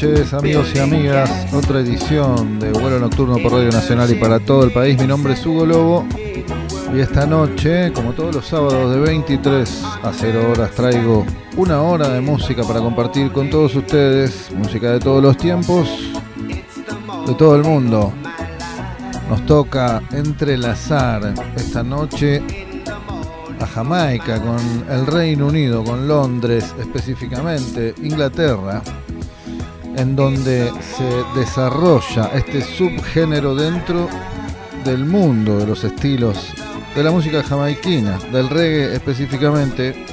Noches amigos y amigas, otra edición de Vuelo Nocturno por Radio Nacional y para todo el país. Mi nombre es Hugo Lobo y esta noche, como todos los sábados de 23 a 0 horas, traigo una hora de música para compartir con todos ustedes, música de todos los tiempos, de todo el mundo. Nos toca entrelazar esta noche a Jamaica con el Reino Unido, con Londres específicamente, Inglaterra en donde se desarrolla este subgénero dentro del mundo de los estilos de la música jamaiquina, del reggae específicamente.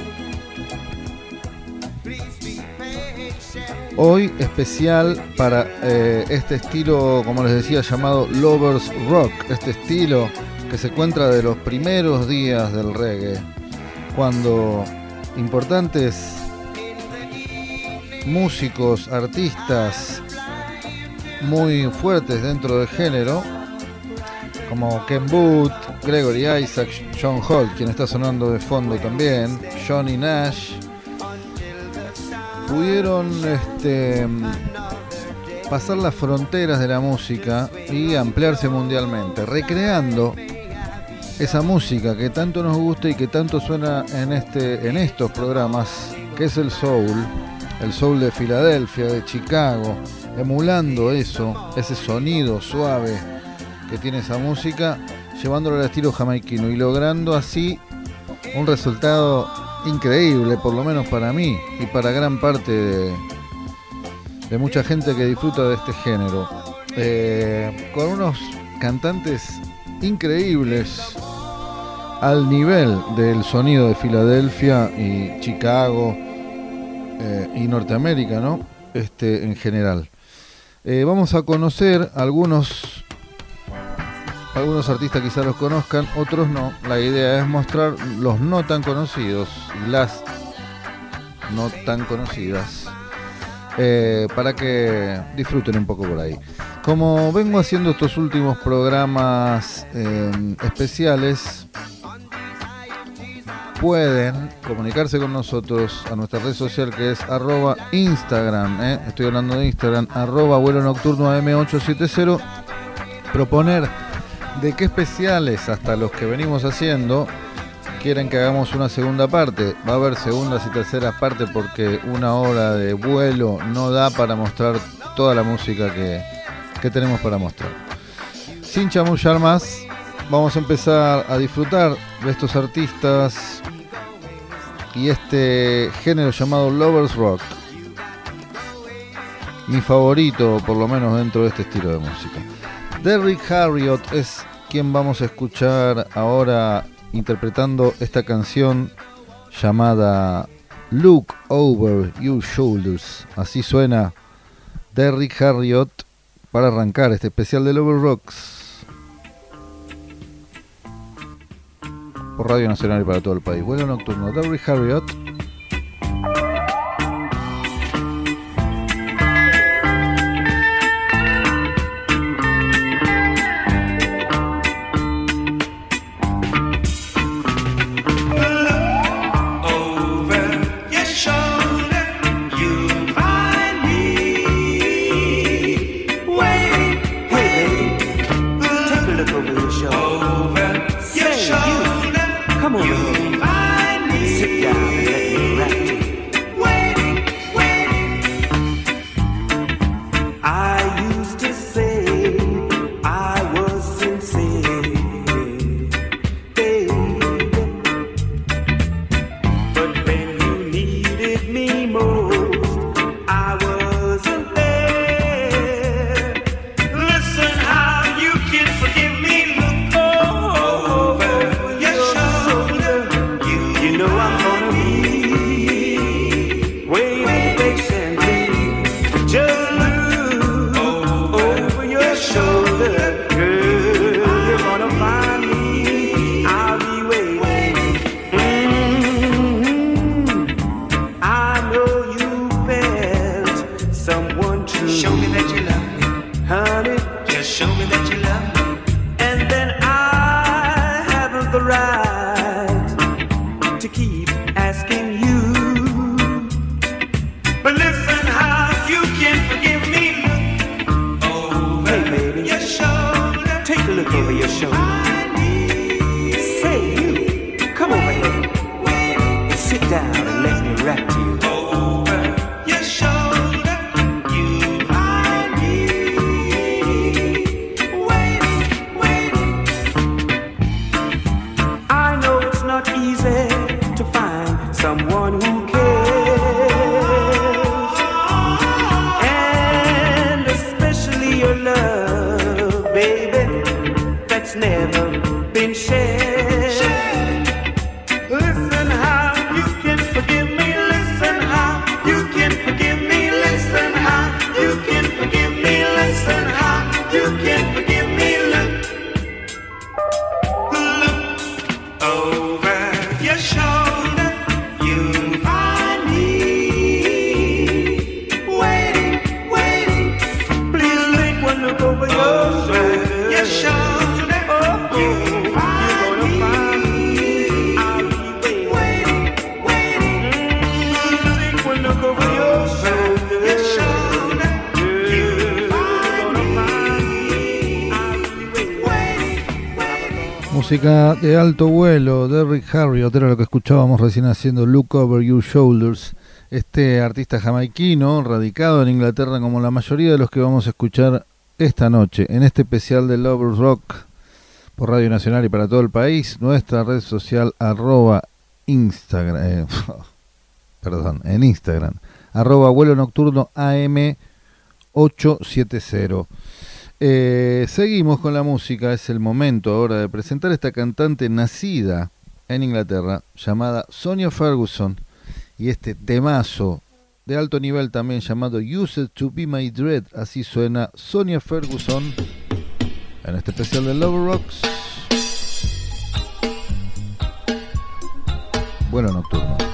Hoy especial para eh, este estilo, como les decía, llamado Lovers Rock, este estilo que se encuentra de los primeros días del reggae, cuando importantes músicos, artistas muy fuertes dentro del género, como Ken Booth, Gregory Isaac, John Holt, quien está sonando de fondo también, Johnny Nash, pudieron este, pasar las fronteras de la música y ampliarse mundialmente, recreando esa música que tanto nos gusta y que tanto suena en, este, en estos programas, que es el soul el soul de Filadelfia, de Chicago, emulando eso, ese sonido suave que tiene esa música, llevándolo al estilo jamaiquino y logrando así un resultado increíble, por lo menos para mí y para gran parte de, mucha gente que disfruta de este género. Eh, con unos cantantes increíbles al nivel del sonido de Filadelfia y Chicago eh, y Norteamérica, ¿no? Este, en general. Eh, vamos a conocer algunos, algunos artistas quizás los conozcan, otros no. La idea es mostrar los no tan conocidos y las no tan conocidas eh, para que disfruten un poco por ahí. Como vengo haciendo estos últimos programas especiales, pueden comunicarse con nosotros a nuestra red social que es arroba Instagram, ¿eh? estoy hablando de Instagram, arroba vuelo nocturno AM870, proponer de qué especiales hasta los que venimos haciendo quieren que hagamos una segunda parte. Va a haber segundas y terceras partes porque una hora de vuelo no da para mostrar toda la música que, que tenemos para mostrar. Sin chamullar más, vamos a empezar a disfrutar de estos artistas y este género llamado Lovers Rock. Mi favorito, por lo menos dentro de este estilo de música. Derrick Harriott es quien vamos a escuchar ahora interpretando esta canción llamada Look Over Your Shoulders. Así suena Derrick Harriott para arrancar este especial de Lover Rocks. Por Radio Nacional y para todo el país. Vuelo nocturno, Derrick Harriott. De alto vuelo de Rick Harriot, era lo que escuchábamos recién haciendo Look Over Your Shoulders. Este artista jamaiquino, radicado en Inglaterra como la mayoría de los que vamos a escuchar esta noche, en este especial de Lovers Rock por Radio Nacional y para todo el país, nuestra red social arroba Instagram, eh, perdón, en Instagram, arroba vuelo nocturno AM870. Eh, seguimos con la música, es el momento ahora de presentar esta cantante nacida en Inglaterra llamada Sonia Ferguson y este temazo de alto nivel también llamado Used to Be My Dread, así suena Sonia Ferguson en este especial de Love Rocks. Vuelo nocturno.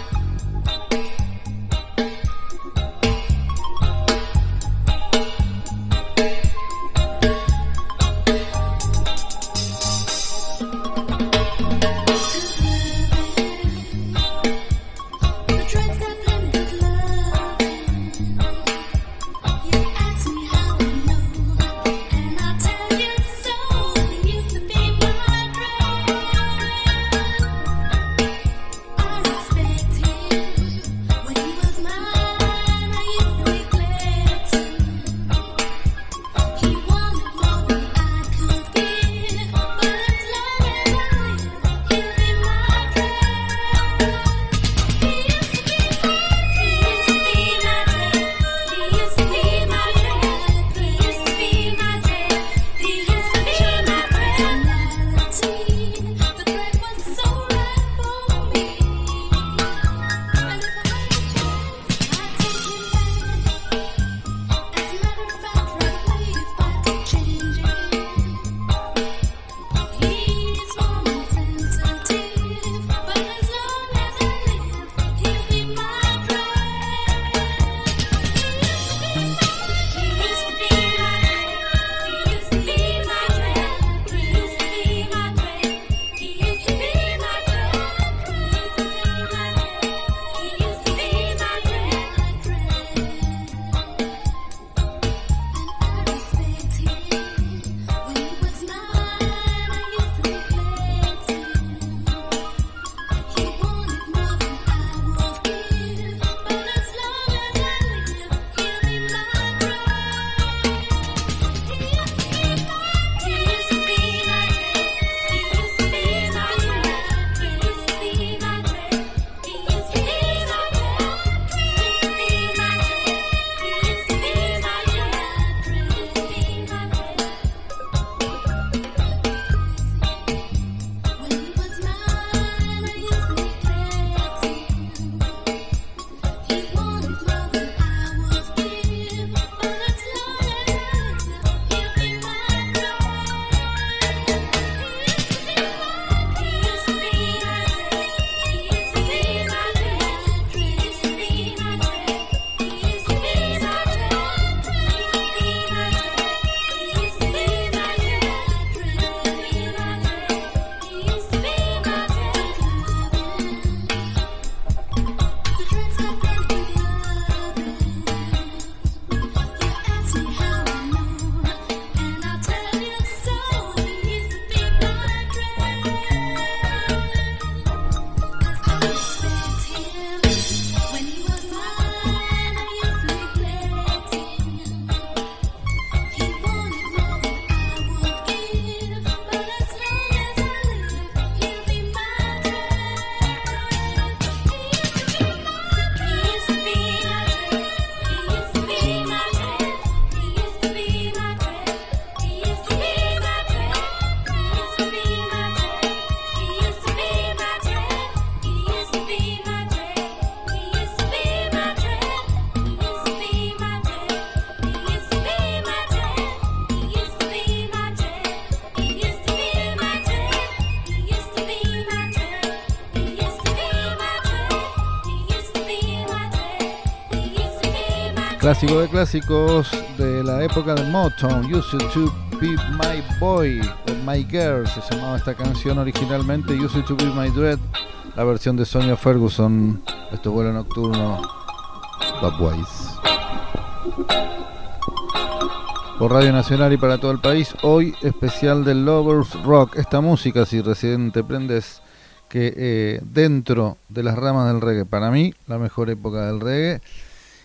Clásico de clásicos de la época de Motown, Used to Be My Boy o My Girl, se llamaba esta canción originalmente, Used to Be My Dread, la versión de Sonia Ferguson, esto vuelo nocturno, Wise. Por Radio Nacional y para todo el país, hoy especial del Lovers Rock, esta música, si recién te prendes, que eh, dentro de las ramas del reggae, para mí, la mejor época del reggae,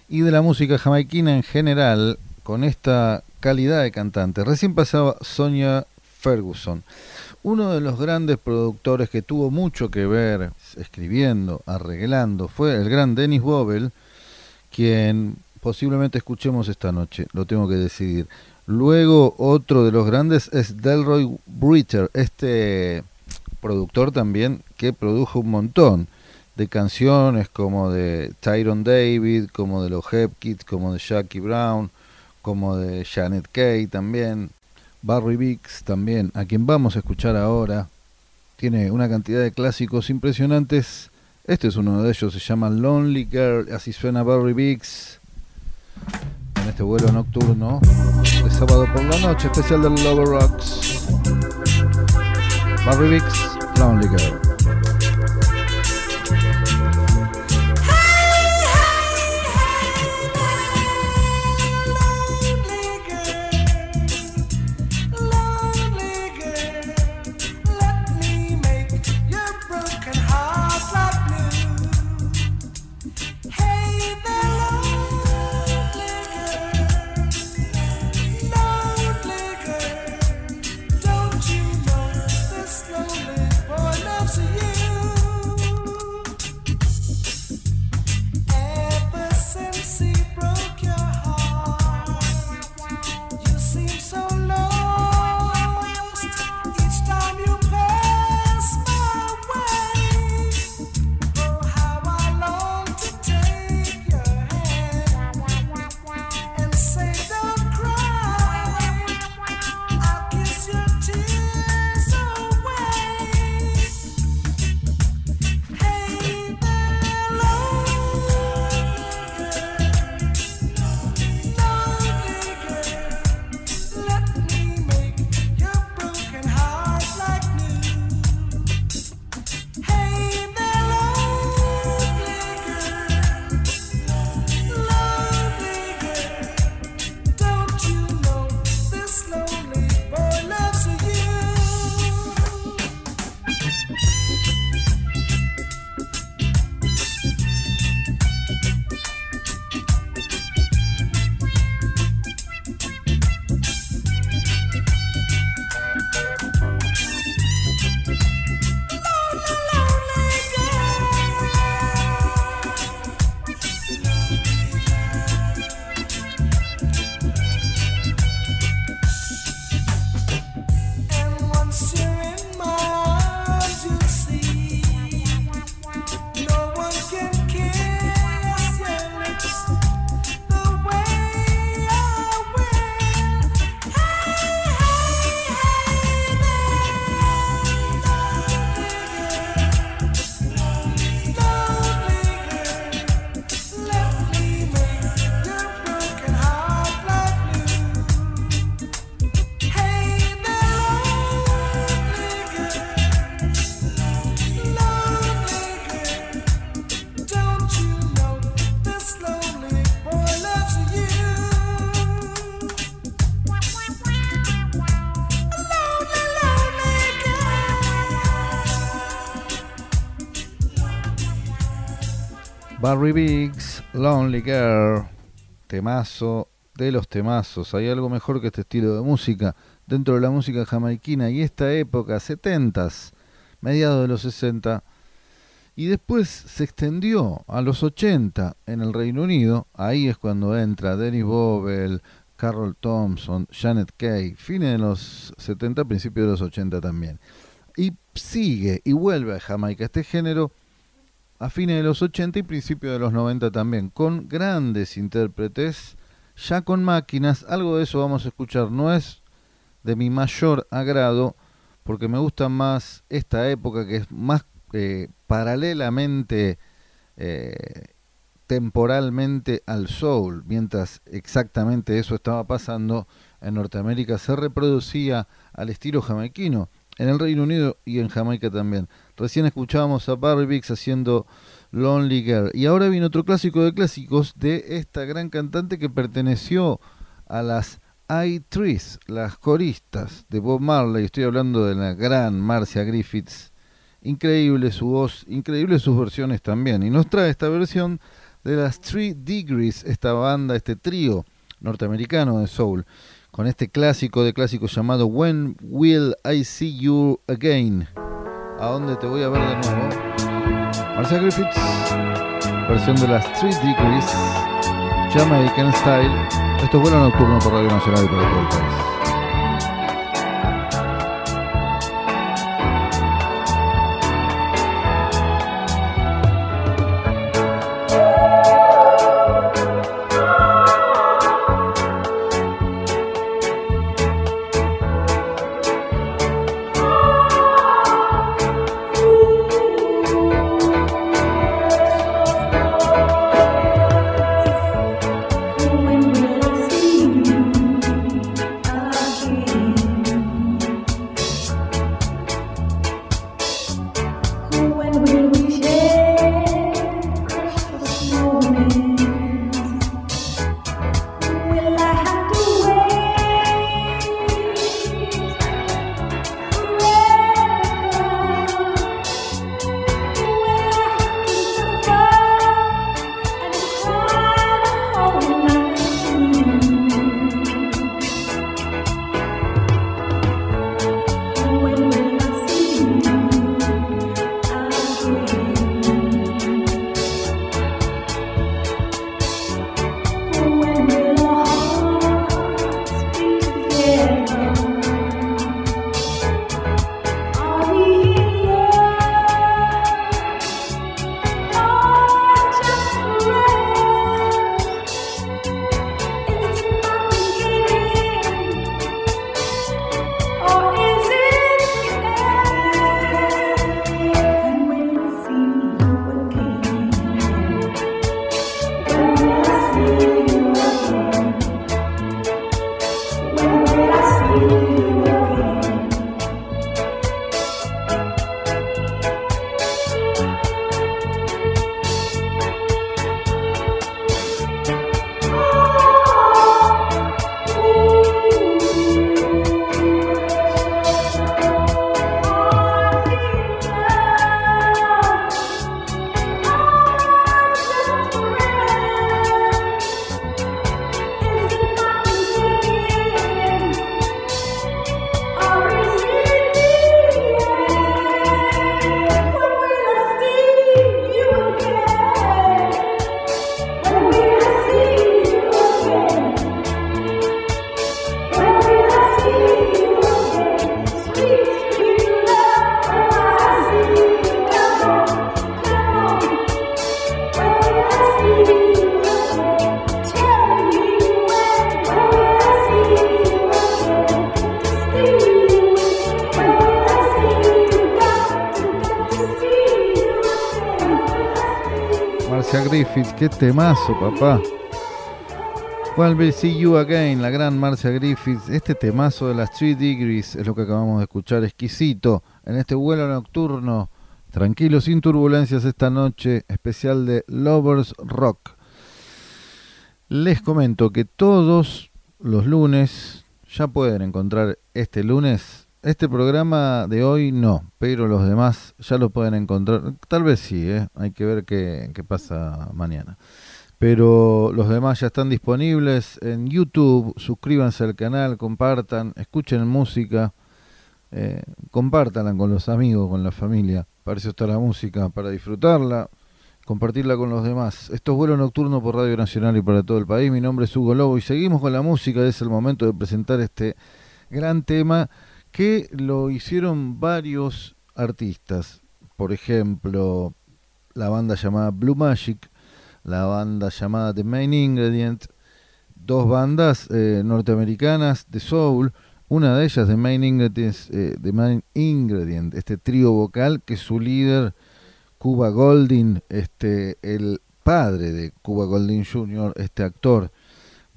y de la música jamaiquina en general, con esta calidad de cantante. Recién pasaba Sonia Ferguson, uno de los grandes productores que tuvo mucho que ver escribiendo, arreglando, fue el gran Dennis Bobel, quien posiblemente escuchemos esta noche, lo tengo que decidir. Luego otro de los grandes es Delroy Britter, este productor también que produjo un montón de canciones como de Tyron David, como de los Hepkids, como de Jackie Brown, como de Janet Kay también, Barry Biggs también, a quien vamos a escuchar ahora. Tiene una cantidad de clásicos impresionantes. Este es uno de ellos, se llama Lonely Girl, así suena Barry Biggs en este vuelo nocturno de sábado por la noche, especial del Lover Rocks. Barry Biggs, Lonely Girl. Barry Biggs, Lonely Girl, temazo de los temazos. Hay algo mejor que este estilo de música dentro de la música jamaiquina y esta época, 70s, mediados de los 60, y después se extendió a los 80 en el Reino Unido. Ahí es cuando entra Dennis Bobel, Carol Thompson, Janet Kay, fines de los 70, principios de los 80 también. Y sigue y vuelve a Jamaica este género a fines de los 80 y principios de los 90 también, con grandes intérpretes, ya con máquinas, algo de eso vamos a escuchar, no es de mi mayor agrado, porque me gusta más esta época que es más eh, paralelamente eh, temporalmente al soul, mientras exactamente eso estaba pasando en Norteamérica, se reproducía al estilo jamaiquino, en el Reino Unido y en Jamaica también. Recién escuchábamos a Barry Biggs haciendo Lonely Girl. Y ahora viene otro clásico de clásicos de esta gran cantante que perteneció a las I-Trees, las coristas de Bob Marley. Estoy hablando de la gran Marcia Griffiths. Increíble su voz, increíble sus versiones también. Y nos trae esta versión de las Three Degrees, esta banda, este trío norteamericano de soul, con este clásico de clásicos llamado When Will I See You Again? ¿A dónde te voy a ver de nuevo? Marcia Griffiths, versión de las Three Degrees, Jamaican Style. Esto es vuelo nocturno por Radio Nacional y para todo el país. Qué temazo, papá. When Will See You Again, la gran Marcia Griffith. Este temazo de las 3 Degrees es lo que acabamos de escuchar, exquisito, en este vuelo nocturno. Tranquilo, sin turbulencias esta noche, especial de Lovers Rock. Les comento que todos los lunes ya pueden encontrar este lunes. Este programa de hoy no, pero los demás ya lo pueden encontrar. Tal vez sí, ¿eh? hay que ver qué, qué pasa mañana. Pero los demás ya están disponibles en YouTube. Suscríbanse al canal, compartan, escuchen música, eh, con los amigos, con la familia. Para eso está la música, para disfrutarla, compartirla con los demás. Esto es vuelo nocturno por Radio Nacional y para todo el país. Mi nombre es Hugo Lobo y seguimos con la música. Es el momento de presentar este gran tema que lo hicieron varios artistas. Por ejemplo, la banda llamada Blue Magic, la banda llamada The Main Ingredient, dos bandas eh, norteamericanas de soul, una de ellas The Main Ingredient, eh, The Main Ingredient, este trío vocal que su líder Cuba Golding, este el padre de Cuba Golding Jr., este actor,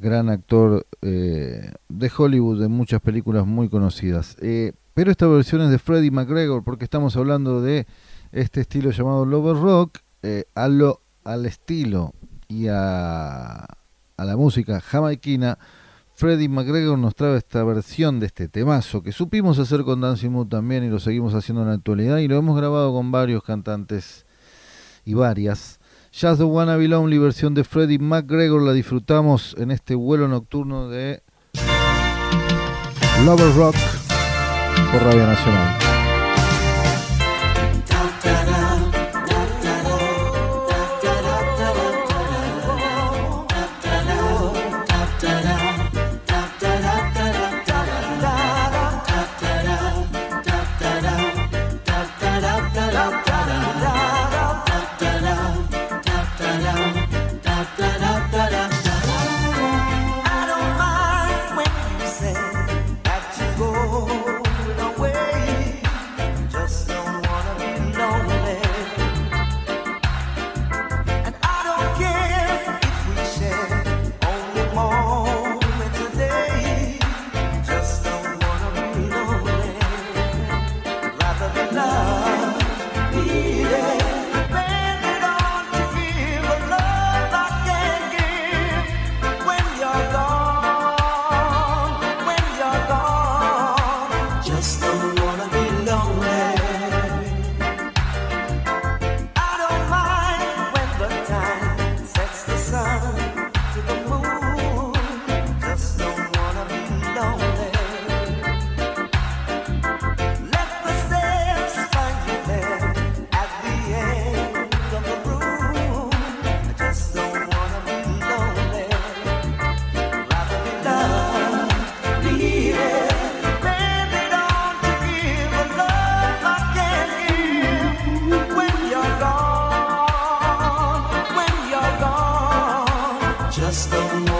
gran actor eh, de Hollywood, de muchas películas muy conocidas. Eh, pero esta versión es de Freddie McGregor, porque estamos hablando de este estilo llamado Lover Rock, eh, a lo, al estilo y a, a la música jamaiquina. Freddie McGregor nos trae esta versión de este temazo que supimos hacer con Dancing Mood también y lo seguimos haciendo en la actualidad y lo hemos grabado con varios cantantes y varias. Just the Wanna Be Lonely versión de Freddie McGregor la disfrutamos en este vuelo nocturno de Lover Rock por Radio Nacional. Just don't wanna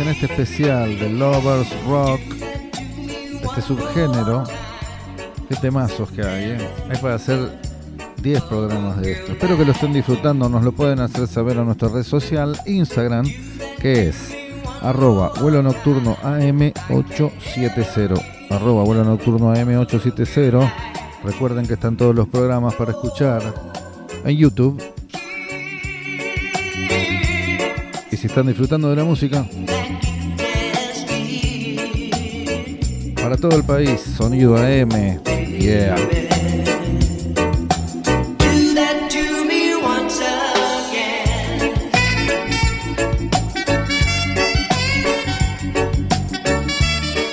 en este especial de Lovers Rock, este subgénero. Qué temazos que hay, ¿eh? Hay para hacer 10 programas de esto. Espero que lo estén disfrutando. Nos lo pueden hacer saber a nuestra red social, Instagram, que es arroba vuelo nocturno AM870. Arroba vuelo nocturno AM870. Recuerden que están todos los programas para escuchar en YouTube. Y si están disfrutando de la música. Para todo el país, sonido AM. Yeah.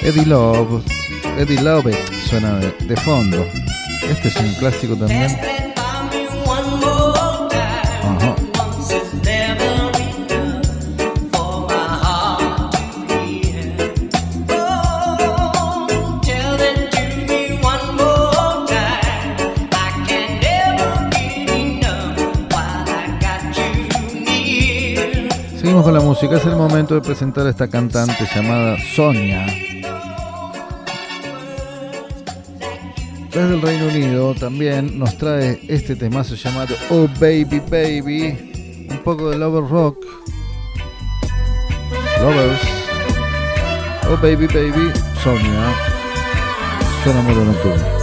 Eddie Love. Eddie Love suena de, de fondo. Este es un clásico también. Con la música. Es el momento de presentar a esta cantante llamada Sonia. Desde el Reino Unido también nos trae este temazo llamado Oh Baby Baby. Un poco de Lover Rock. Lovers. Oh Baby Baby. Sonia. Suena muy nocturno.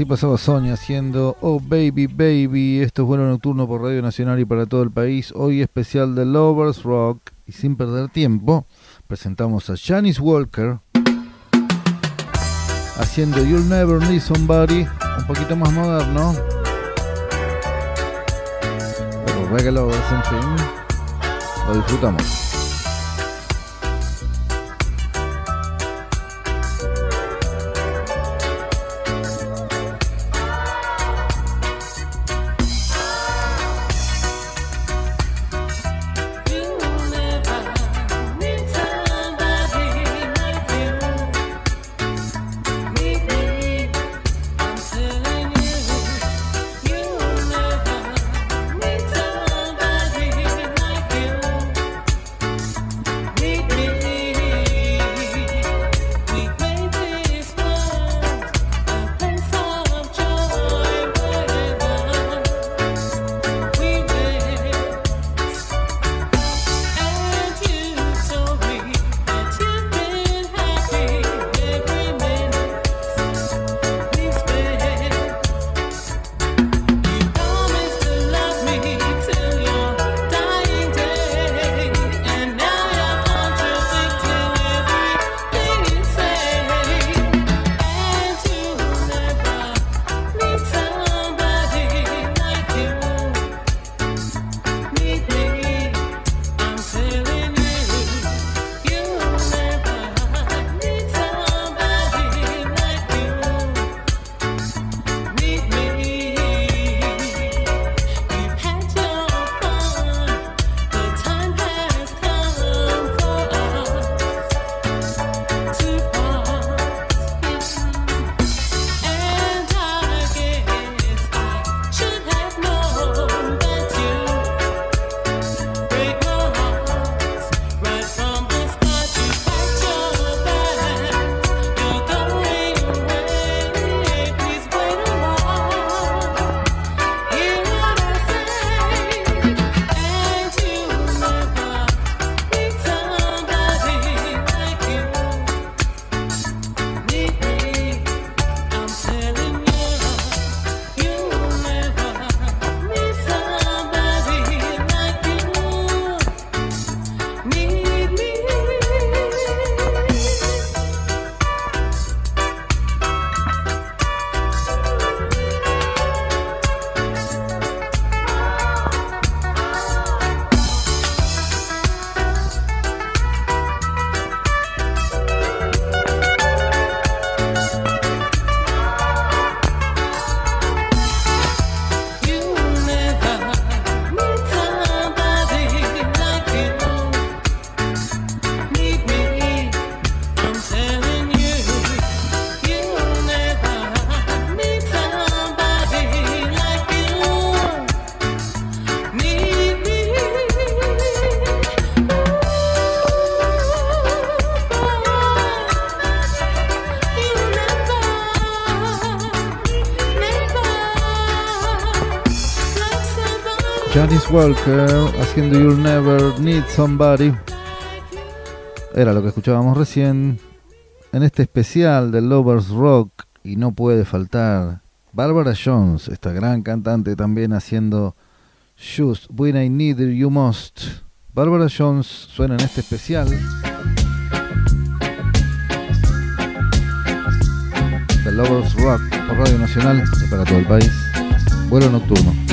Así pasaba Sonia haciendo Oh Baby Baby. Esto es vuelo nocturno por Radio Nacional y para todo el país. Hoy especial de Lovers Rock. Y sin perder tiempo, presentamos a Janice Walker haciendo You'll Never Need Somebody. Un poquito más moderno. Pero Reggae en fin. Lo disfrutamos. Walker haciendo You'll Never Need Somebody. Era lo que escuchábamos recién en este especial de Lovers Rock y no puede faltar Barbara Jones, esta gran cantante también haciendo Just When I Need You Most. Barbara Jones suena en este especial de Lovers Rock por Radio Nacional para todo el país. Vuelo nocturno.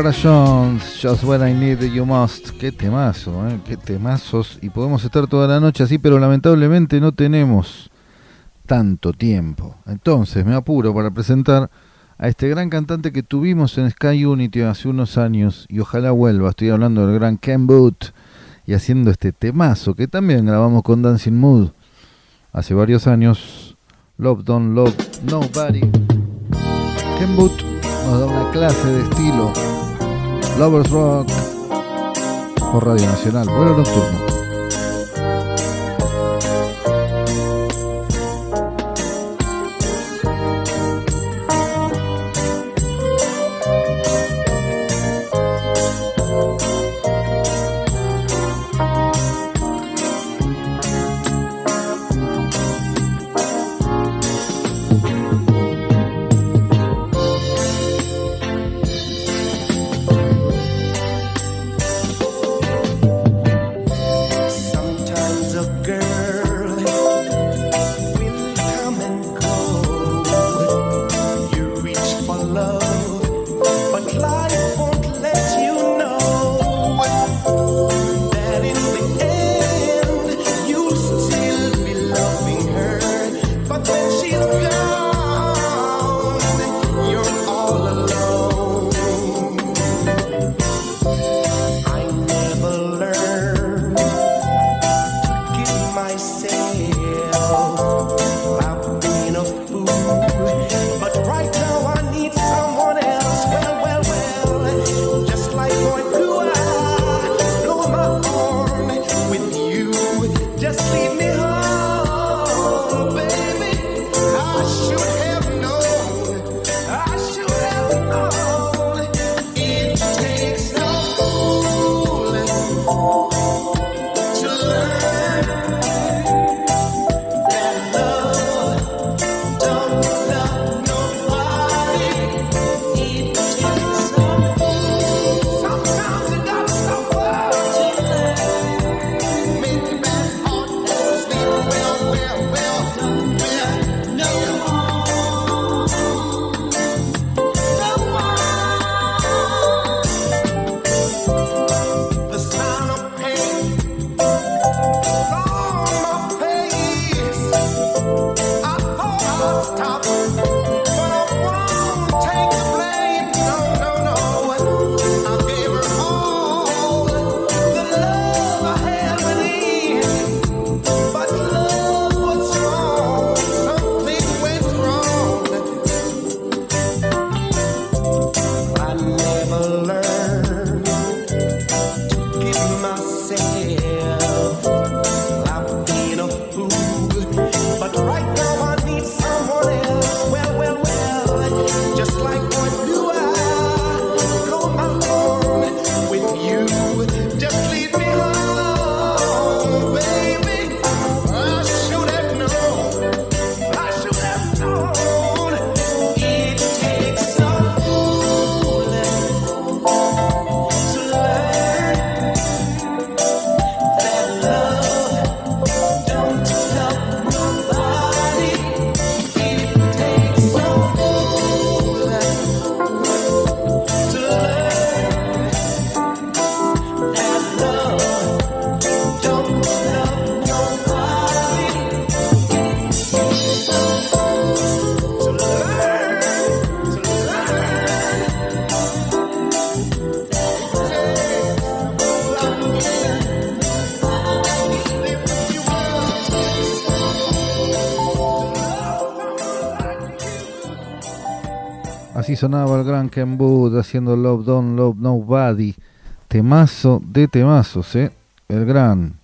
Barbara Jones, Just When I Need You Most. Qué temazo, ¿eh? qué temazos. Y podemos estar toda la noche así, pero lamentablemente no tenemos tanto tiempo. Entonces me apuro para presentar a este gran cantante que tuvimos en Sky Unity hace unos años y ojalá vuelva. Estoy hablando del gran Ken Booth y haciendo este temazo que también grabamos con Dancing Mood hace varios años. Love Don't Love Nobody. Ken Booth nos da una clase de estilo. Lovers Rock por Radio Nacional. Vuelo nocturno. see me. Sonaba el gran Ken Booth haciendo Love Don't Love Nobody. Temazo de temazos, ¿eh? El gran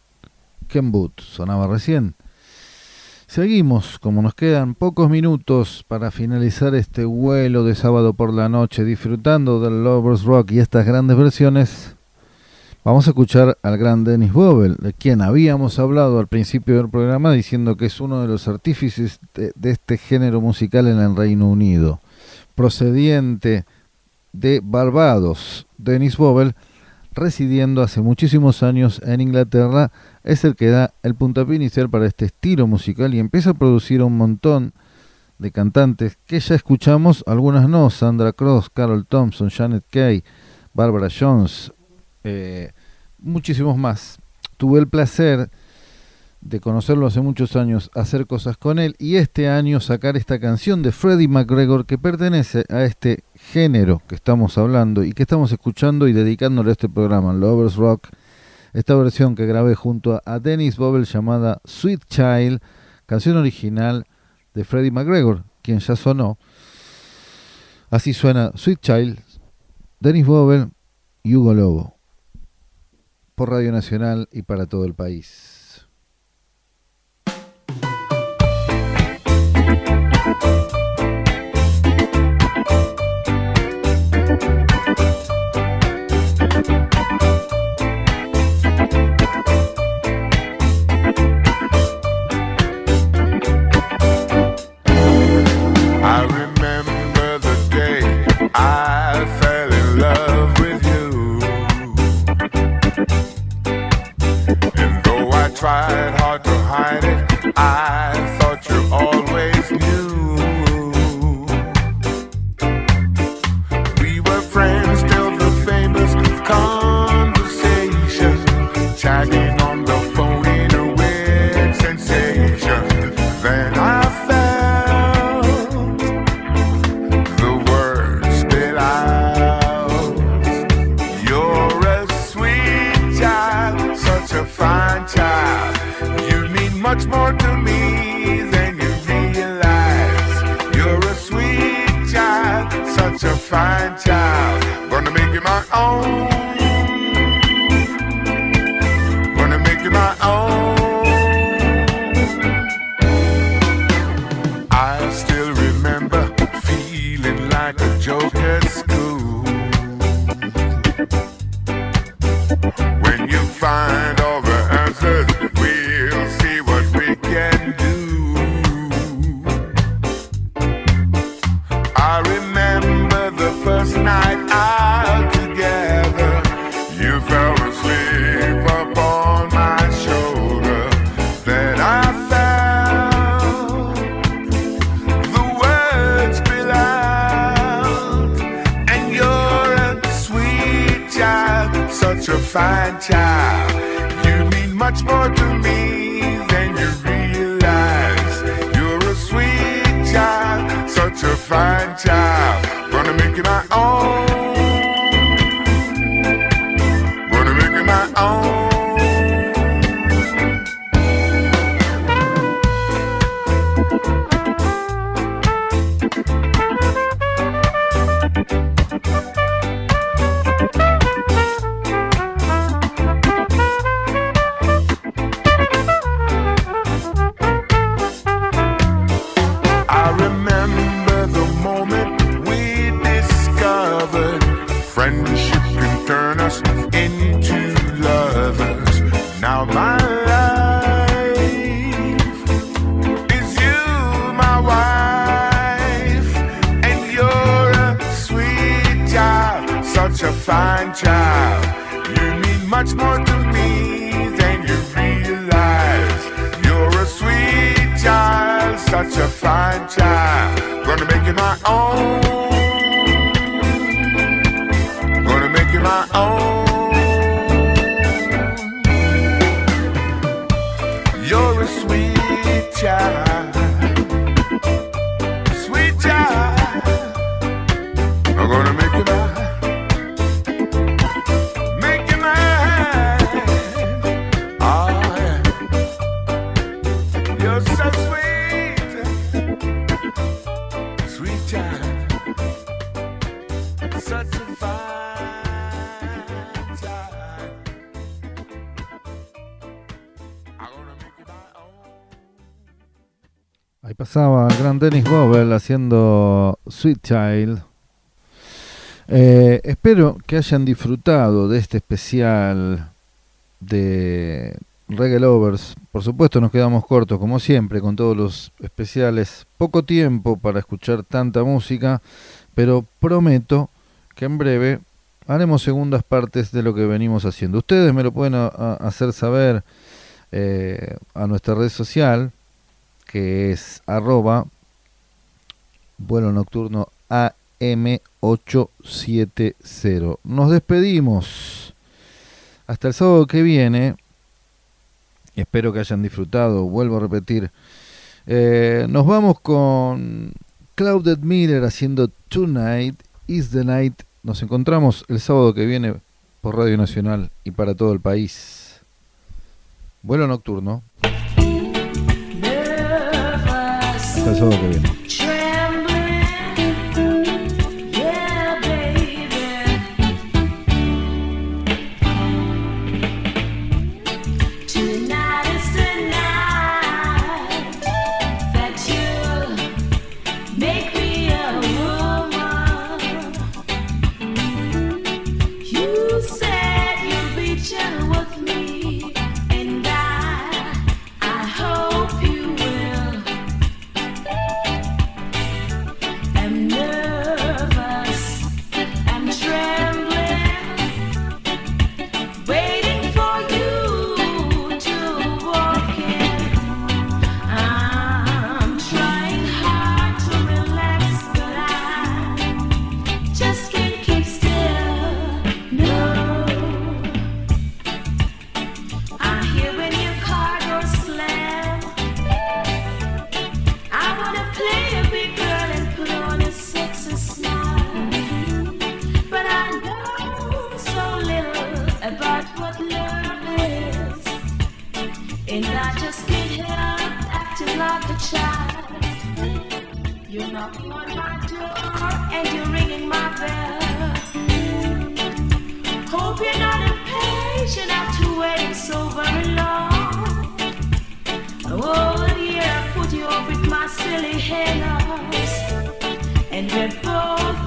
Ken Booth sonaba recién. Seguimos, como nos quedan pocos minutos para finalizar este vuelo de sábado por la noche, disfrutando del Lovers Rock y estas grandes versiones. Vamos a escuchar al gran Dennis Bobel, de quien habíamos hablado al principio del programa, diciendo que es uno de los artífices de este género musical en el Reino Unido. Procediente de Barbados, Dennis Bobel, residiendo hace muchísimos años en Inglaterra, es el que da el puntapié inicial para este estilo musical y empieza a producir un montón de cantantes que ya escuchamos, algunas no, Sandra Cross, Carol Thompson, Janet Kay, Barbara Jones, eh, muchísimos más. Tuve el placer de conocerlo hace muchos años, hacer cosas con él y este año sacar esta canción de Freddie McGregor que pertenece a este género que estamos hablando y que estamos escuchando y dedicándole a este programa, Lovers Rock. Esta versión que grabé junto a Dennis Bobel llamada Sweet Child, canción original de Freddie McGregor, quien ya sonó. Así suena Sweet Child, Dennis Bobel y Hugo Lobo por Radio Nacional y para todo el país. Tried hard to hide it, I fine child. Gonna make you my own. Much more to me than you realize. You're a sweet child, such a fine child. Gonna make you my own. Gonna make you my own. You're a sweet child. Sweet child. I'm gonna make you mine. Pasaba el gran Dennis Bobel haciendo Sweet Child. Eh, espero que hayan disfrutado de este especial de Reggae Lovers. Por supuesto nos quedamos cortos como siempre con todos los especiales. Poco tiempo para escuchar tanta música, pero prometo que en breve haremos segundas partes de lo que venimos haciendo. Ustedes me lo pueden hacer saber eh, a nuestra red social que es arroba vuelo nocturno AM870. Nos despedimos. Hasta el sábado que viene. Espero que hayan disfrutado. Vuelvo a repetir. Eh, nos vamos con Claudette Miller haciendo Tonight is the Night. Nos encontramos el sábado que viene por Radio Nacional y para todo el país. Vuelo nocturno. Hasta el sábado que viene. Yeah, like a child. You're knocking on my door and you're ringing my bell. Hope you're not impatient after waiting so very long. Oh, dear, I put you up with my silly halos, and we're both